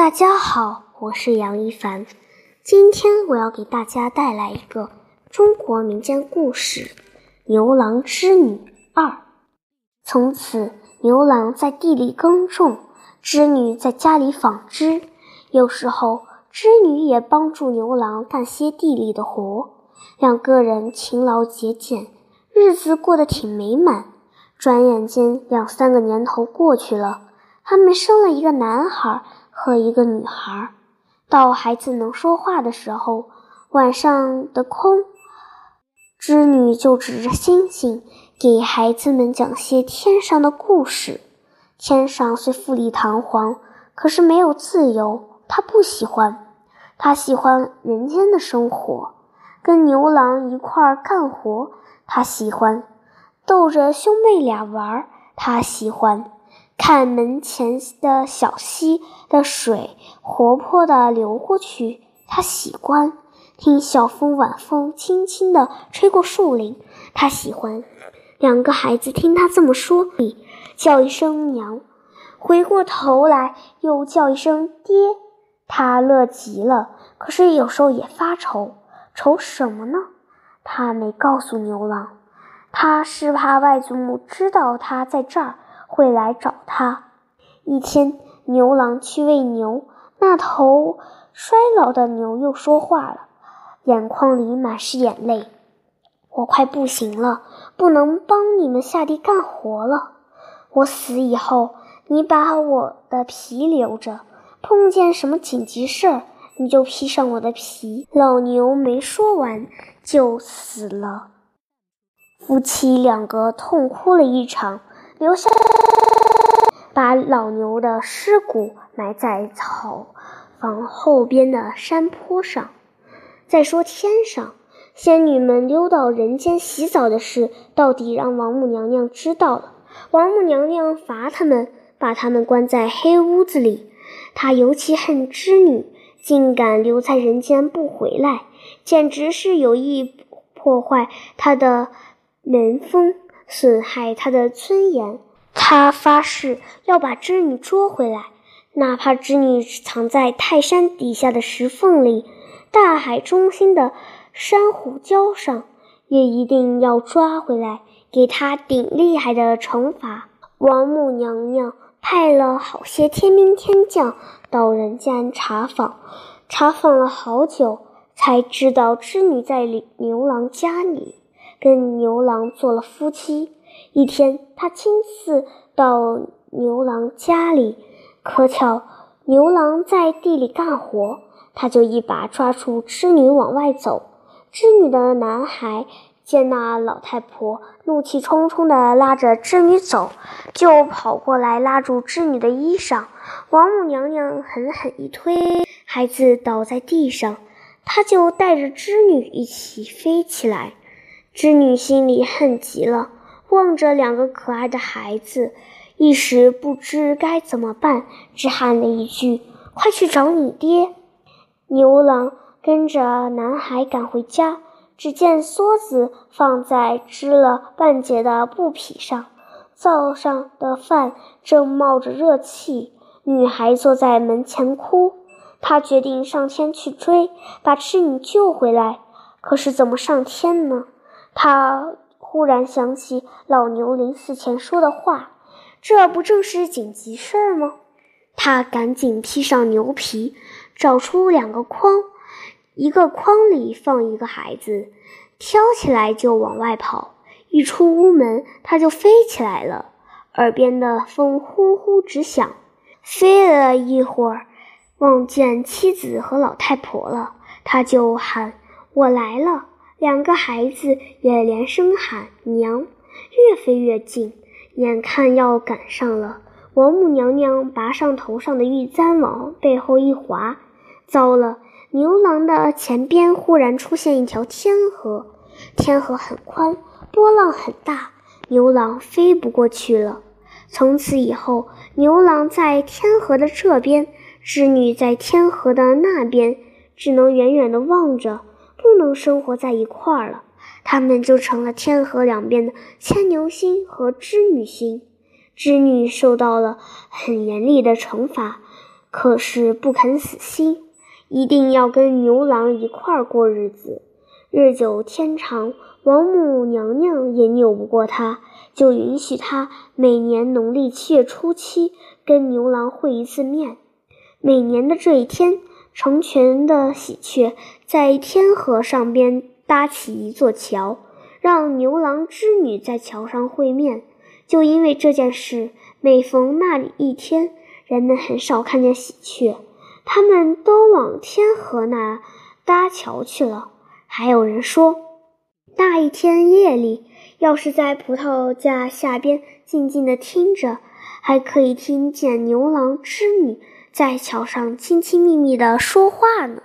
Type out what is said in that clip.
大家好，我是杨一凡。今天我要给大家带来一个中国民间故事《牛郎织女二》。从此，牛郎在地里耕种，织女在家里纺织。有时候，织女也帮助牛郎干些地里的活。两个人勤劳节俭，日子过得挺美满。转眼间，两三个年头过去了，他们生了一个男孩。和一个女孩，到孩子能说话的时候，晚上的空，织女就指着星星给孩子们讲些天上的故事。天上虽富丽堂皇，可是没有自由，她不喜欢。她喜欢人间的生活，跟牛郎一块儿干活。她喜欢逗着兄妹俩玩，她喜欢。看门前的小溪的水活泼地流过去，他喜欢；听小风晚风轻轻地吹过树林，他喜欢。两个孩子听他这么说，叫一声娘，回过头来又叫一声爹，他乐极了。可是有时候也发愁，愁什么呢？他没告诉牛郎，他是怕外祖母知道他在这儿。会来找他。一天，牛郎去喂牛，那头衰老的牛又说话了，眼眶里满是眼泪：“我快不行了，不能帮你们下地干活了。我死以后，你把我的皮留着，碰见什么紧急事儿，你就披上我的皮。”老牛没说完就死了。夫妻两个痛哭了一场。留下，把老牛的尸骨埋在草房后边的山坡上。再说天上，仙女们溜到人间洗澡的事，到底让王母娘娘知道了。王母娘娘罚他们，把他们关在黑屋子里。她尤其恨织女，竟敢留在人间不回来，简直是有意破坏她的门风。损害他的尊严，他发誓要把织女捉回来，哪怕织女藏在泰山底下的石缝里、大海中心的珊瑚礁上，也一定要抓回来，给他顶厉害的惩罚。王母娘娘派了好些天兵天将到人间查访，查访了好久，才知道织女在牛郎家里。跟牛郎做了夫妻。一天，他亲自到牛郎家里，可巧牛郎在地里干活，他就一把抓住织女往外走。织女的男孩见那老太婆怒气冲冲地拉着织女走，就跑过来拉住织女的衣裳。王母娘娘狠狠一推，孩子倒在地上，他就带着织女一起飞起来。织女心里恨极了，望着两个可爱的孩子，一时不知该怎么办，只喊了一句：“快去找你爹！”牛郎跟着男孩赶回家，只见梭子放在织了半截的布匹上，灶上的饭正冒着热气，女孩坐在门前哭。他决定上天去追，把织女救回来。可是怎么上天呢？他忽然想起老牛临死前说的话，这不正是紧急事儿吗？他赶紧披上牛皮，找出两个筐，一个筐里放一个孩子，挑起来就往外跑。一出屋门，他就飞起来了，耳边的风呼呼直响。飞了一会儿，望见妻子和老太婆了，他就喊：“我来了。”两个孩子也连声喊娘，越飞越近，眼看要赶上了。王母娘娘拔上头上的玉簪，往背后一划，糟了！牛郎的前边忽然出现一条天河，天河很宽，波浪很大，牛郎飞不过去了。从此以后，牛郎在天河的这边，织女在天河的那边，只能远远地望着。不能生活在一块儿了，他们就成了天河两边的牵牛星和织女星。织女受到了很严厉的惩罚，可是不肯死心，一定要跟牛郎一块儿过日子。日久天长，王母娘娘也拗不过他，就允许他每年农历七月初七跟牛郎会一次面。每年的这一天，成群的喜鹊在天河上边搭起一座桥，让牛郎织女在桥上会面。就因为这件事，每逢那里一天，人们很少看见喜鹊，他们都往天河那搭桥去了。还有人说，那一天夜里，要是在葡萄架下边静静地听着，还可以听见牛郎织女在桥上亲亲密密的说话呢。